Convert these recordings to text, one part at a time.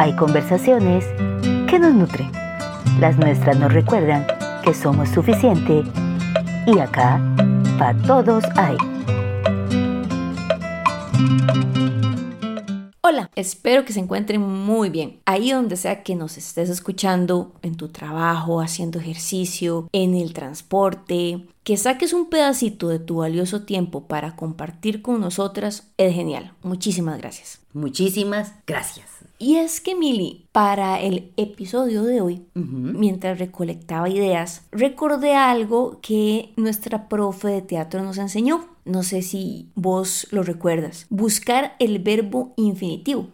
hay conversaciones que nos nutren. Las nuestras nos recuerdan que somos suficiente y acá, para todos hay. Hola, espero que se encuentren muy bien. Ahí donde sea que nos estés escuchando, en tu trabajo, haciendo ejercicio, en el transporte, que saques un pedacito de tu valioso tiempo para compartir con nosotras es genial. Muchísimas gracias. Muchísimas gracias. Y es que, Mili, para el episodio de hoy, mientras recolectaba ideas, recordé algo que nuestra profe de teatro nos enseñó. No sé si vos lo recuerdas. Buscar el verbo infinitivo.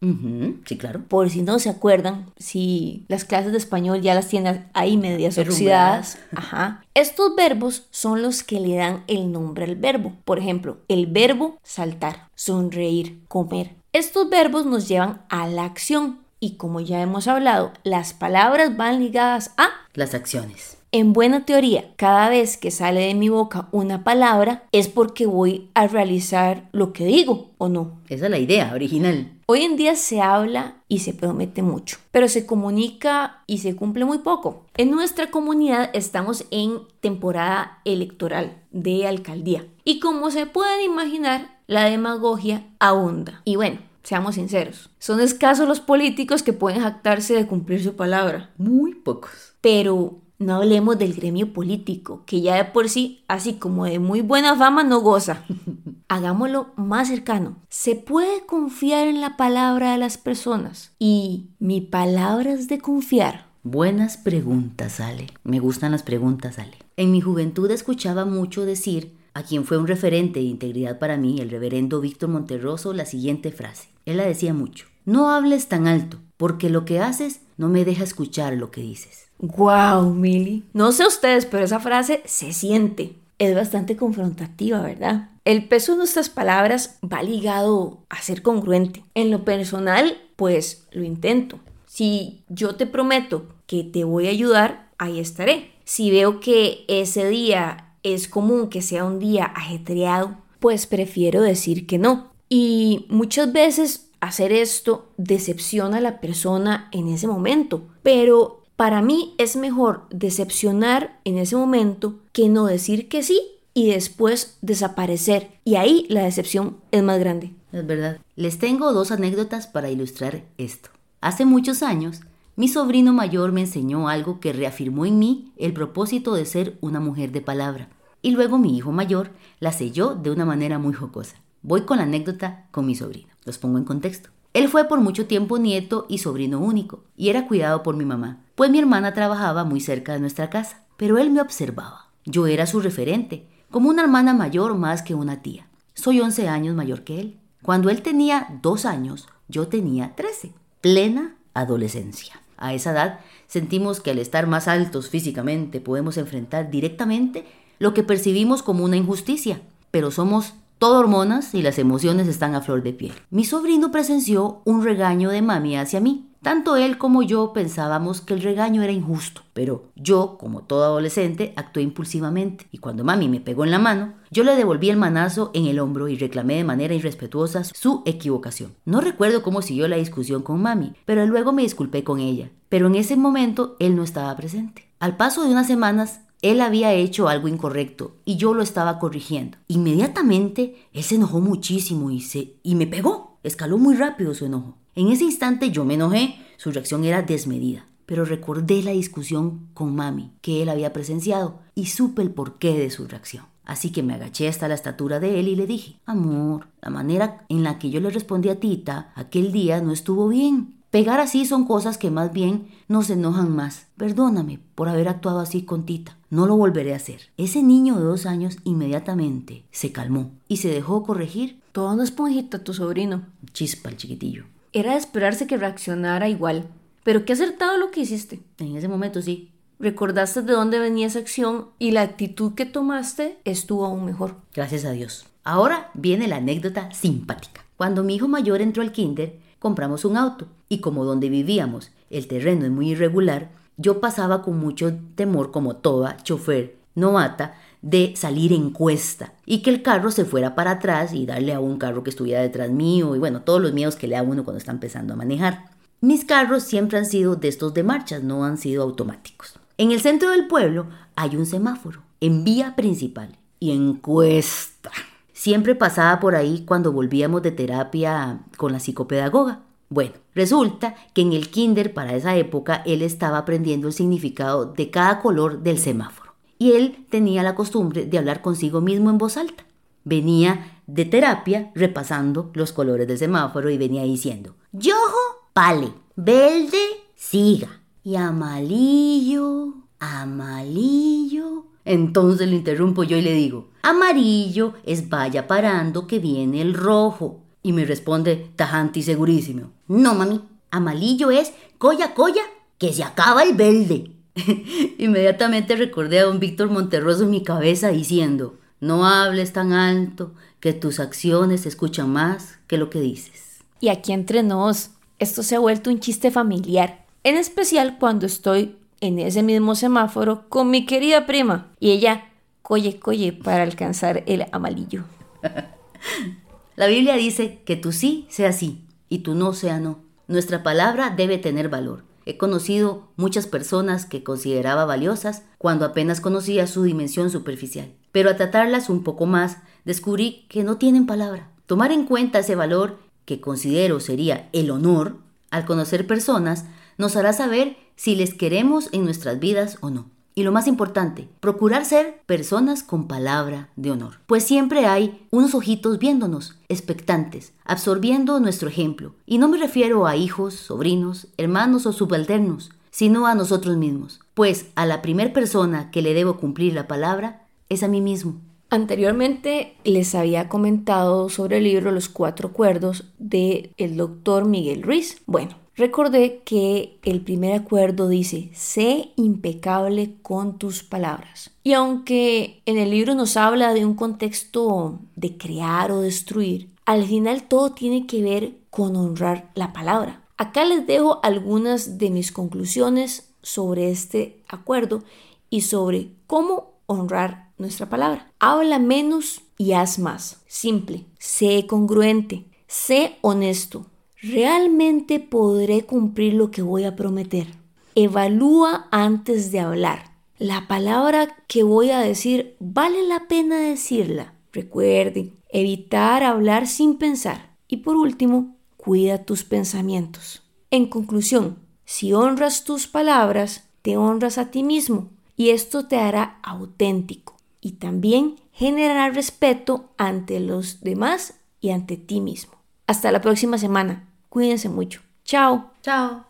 Sí, claro. Por si no se acuerdan, si las clases de español ya las tienen ahí medias oxidadas. Ajá. Estos verbos son los que le dan el nombre al verbo. Por ejemplo, el verbo saltar, sonreír, comer, estos verbos nos llevan a la acción y como ya hemos hablado, las palabras van ligadas a las acciones. En buena teoría, cada vez que sale de mi boca una palabra es porque voy a realizar lo que digo, ¿o no? Esa es la idea original. Hoy en día se habla y se promete mucho, pero se comunica y se cumple muy poco. En nuestra comunidad estamos en temporada electoral de alcaldía y como se pueden imaginar, la demagogia abunda. Y bueno, seamos sinceros, son escasos los políticos que pueden jactarse de cumplir su palabra. Muy pocos. Pero no hablemos del gremio político, que ya de por sí, así como de muy buena fama, no goza. Hagámoslo más cercano. ¿Se puede confiar en la palabra de las personas? Y mi palabra es de confiar. Buenas preguntas, Ale. Me gustan las preguntas, Ale. En mi juventud escuchaba mucho decir a quien fue un referente de integridad para mí, el reverendo Víctor Monterroso, la siguiente frase. Él la decía mucho. No hables tan alto, porque lo que haces no me deja escuchar lo que dices. ¡Wow, Mili! No sé ustedes, pero esa frase se siente. Es bastante confrontativa, ¿verdad? El peso de nuestras palabras va ligado a ser congruente. En lo personal, pues lo intento. Si yo te prometo que te voy a ayudar, ahí estaré. Si veo que ese día es común que sea un día ajetreado, pues prefiero decir que no. Y muchas veces hacer esto decepciona a la persona en ese momento, pero para mí es mejor decepcionar en ese momento que no decir que sí y después desaparecer. Y ahí la decepción es más grande. Es verdad. Les tengo dos anécdotas para ilustrar esto. Hace muchos años, mi sobrino mayor me enseñó algo que reafirmó en mí el propósito de ser una mujer de palabra y luego mi hijo mayor la selló de una manera muy jocosa. Voy con la anécdota con mi sobrino. Los pongo en contexto. Él fue por mucho tiempo nieto y sobrino único, y era cuidado por mi mamá, pues mi hermana trabajaba muy cerca de nuestra casa, pero él me observaba. Yo era su referente, como una hermana mayor más que una tía. Soy 11 años mayor que él. Cuando él tenía dos años, yo tenía 13, plena adolescencia. A esa edad sentimos que al estar más altos físicamente podemos enfrentar directamente lo que percibimos como una injusticia, pero somos todo hormonas y las emociones están a flor de piel. Mi sobrino presenció un regaño de mami hacia mí. Tanto él como yo pensábamos que el regaño era injusto, pero yo, como todo adolescente, actué impulsivamente y cuando mami me pegó en la mano, yo le devolví el manazo en el hombro y reclamé de manera irrespetuosa su equivocación. No recuerdo cómo siguió la discusión con mami, pero luego me disculpé con ella. Pero en ese momento él no estaba presente. Al paso de unas semanas, él había hecho algo incorrecto y yo lo estaba corrigiendo. Inmediatamente él se enojó muchísimo y, se, y me pegó. Escaló muy rápido su enojo. En ese instante yo me enojé, su reacción era desmedida. Pero recordé la discusión con mami que él había presenciado y supe el porqué de su reacción. Así que me agaché hasta la estatura de él y le dije, amor, la manera en la que yo le respondí a Tita aquel día no estuvo bien. Pegar así son cosas que más bien nos enojan más. Perdóname por haber actuado así con Tita. No lo volveré a hacer. Ese niño de dos años inmediatamente se calmó y se dejó corregir. Toda una esponjita, tu sobrino. Chispa el chiquitillo. Era de esperarse que reaccionara igual. Pero qué acertado lo que hiciste. En ese momento sí. Recordaste de dónde venía esa acción y la actitud que tomaste estuvo aún mejor. Gracias a Dios. Ahora viene la anécdota simpática. Cuando mi hijo mayor entró al kinder, compramos un auto y como donde vivíamos el terreno es muy irregular, yo pasaba con mucho temor como toda chofer novata de salir en cuesta y que el carro se fuera para atrás y darle a un carro que estuviera detrás mío y bueno, todos los miedos que le da uno cuando está empezando a manejar. Mis carros siempre han sido de estos de marchas, no han sido automáticos. En el centro del pueblo hay un semáforo, en vía principal y en cuesta. Siempre pasaba por ahí cuando volvíamos de terapia con la psicopedagoga. Bueno, resulta que en el kinder para esa época él estaba aprendiendo el significado de cada color del semáforo. Y él tenía la costumbre de hablar consigo mismo en voz alta. Venía de terapia repasando los colores del semáforo y venía diciendo, yojo, pale, verde, siga, y amarillo, amarillo. Entonces le interrumpo yo y le digo, amarillo es vaya parando que viene el rojo. Y me responde tajante y segurísimo. No, mami. Amarillo es coya, coya, que se acaba el verde. Inmediatamente recordé a don Víctor Monterroso en mi cabeza diciendo, no hables tan alto, que tus acciones se escuchan más que lo que dices. Y aquí entre nos, esto se ha vuelto un chiste familiar, en especial cuando estoy en ese mismo semáforo con mi querida prima y ella coye coye para alcanzar el amarillo. La Biblia dice que tu sí sea sí y tu no sea no. Nuestra palabra debe tener valor. He conocido muchas personas que consideraba valiosas cuando apenas conocía su dimensión superficial, pero a tratarlas un poco más descubrí que no tienen palabra. Tomar en cuenta ese valor, que considero sería el honor, al conocer personas, nos hará saber si les queremos en nuestras vidas o no. Y lo más importante, procurar ser personas con palabra de honor. Pues siempre hay unos ojitos viéndonos, expectantes, absorbiendo nuestro ejemplo. Y no me refiero a hijos, sobrinos, hermanos o subalternos, sino a nosotros mismos. Pues a la primer persona que le debo cumplir la palabra es a mí mismo. Anteriormente les había comentado sobre el libro Los Cuatro Cuerdos de el doctor Miguel Ruiz. Bueno, Recordé que el primer acuerdo dice, sé impecable con tus palabras. Y aunque en el libro nos habla de un contexto de crear o destruir, al final todo tiene que ver con honrar la palabra. Acá les dejo algunas de mis conclusiones sobre este acuerdo y sobre cómo honrar nuestra palabra. Habla menos y haz más. Simple. Sé congruente. Sé honesto. ¿Realmente podré cumplir lo que voy a prometer? Evalúa antes de hablar. La palabra que voy a decir, ¿vale la pena decirla? Recuerden, evitar hablar sin pensar. Y por último, cuida tus pensamientos. En conclusión, si honras tus palabras, te honras a ti mismo y esto te hará auténtico y también generará respeto ante los demás y ante ti mismo. Hasta la próxima semana. Cuídense mucho. Chao. Chao.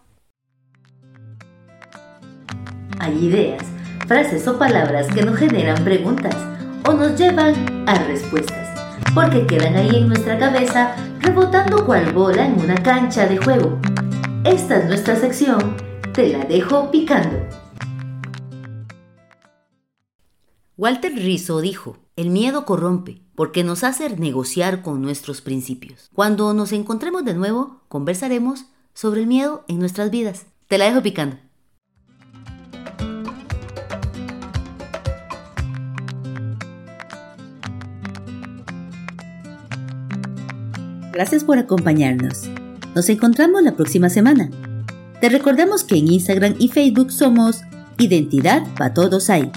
Hay ideas, frases o palabras que nos generan preguntas o nos llevan a respuestas, porque quedan ahí en nuestra cabeza rebotando cual bola en una cancha de juego. Esta es nuestra sección, te la dejo picando. Walter Rizzo dijo, el miedo corrompe porque nos hace negociar con nuestros principios. Cuando nos encontremos de nuevo, conversaremos sobre el miedo en nuestras vidas. Te la dejo picando. Gracias por acompañarnos. Nos encontramos la próxima semana. Te recordamos que en Instagram y Facebook somos Identidad para Todos Hay